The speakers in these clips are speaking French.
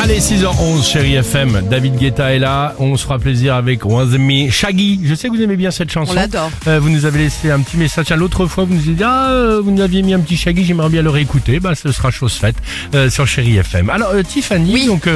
Allez, 6h11, chérie FM. David Guetta est là. On se fera plaisir avec Me. Shaggy. Je sais que vous aimez bien cette chanson. On l'adore. Euh, vous nous avez laissé un petit message. Tiens, L'autre fois, vous nous avez dit, ah, euh, vous nous aviez mis un petit Shaggy, j'aimerais bien le réécouter. Bah, ce sera chose faite euh, sur chérie FM. Alors, euh, Tiffany, Oui. donc,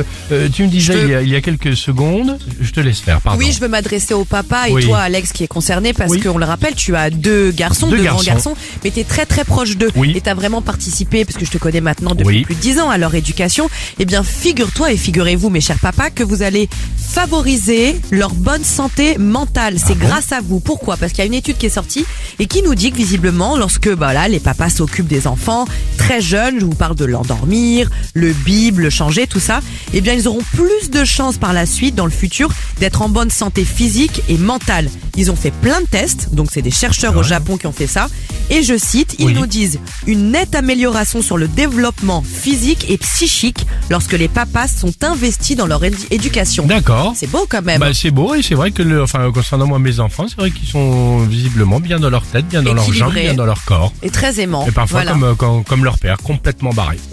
tu me disais il, y a, il y a quelques secondes, je te laisse faire, pardon. Oui, je veux m'adresser au papa et Oui. toi, Alex, qui est concerné, parce Oui. qu'on le rappelle, tu as deux garçons, Deux deux, garçons. grands garçons, mais tu es très très proche d'eux. Oui. Et tu as vraiment participé, parce que je te connais maintenant depuis plus de 10 ans, à leur éducation. Eh bien, figure-toi et figurez-vous, mes chers papas, que vous allez favoriser leur bonne santé mentale. C'est bon grâce à vous. Pourquoi? Parce qu'il y a une étude qui est sortie et qui nous dit que visiblement, lorsque bah, là, les papas s'occupent des enfants très jeunes, je vous parle de l'endormir, le bible, le changer, tout ça, eh bien, ils auront plus de chances par la suite, dans le futur, d'être en bonne santé physique et mentale. Ils ont fait plein de tests, donc c'est des chercheurs au Japon qui ont fait ça. Et je cite, ils Oui. nous disent une nette amélioration sur le développement physique et psychique lorsque les papas sont investis dans leur édu- éducation. D'accord. C'est beau quand même. Bah, c'est beau et c'est vrai que, le, enfin, concernant moi, mes enfants, c'est vrai qu'ils sont visiblement bien dans leur tête, bien dans leurs jambes, Équilibrés. bien dans leur corps. et très aimant. Et parfois Voilà. comme, euh, comme, comme leur père, complètement barré.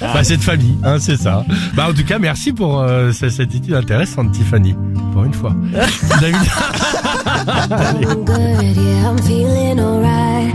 bah c'est de famille, hein, c'est ça. Bah en tout cas, merci pour euh, ce- cette étude intéressante, Tiffany. Pour une fois. David. I'm good, yeah, I'm feeling alright.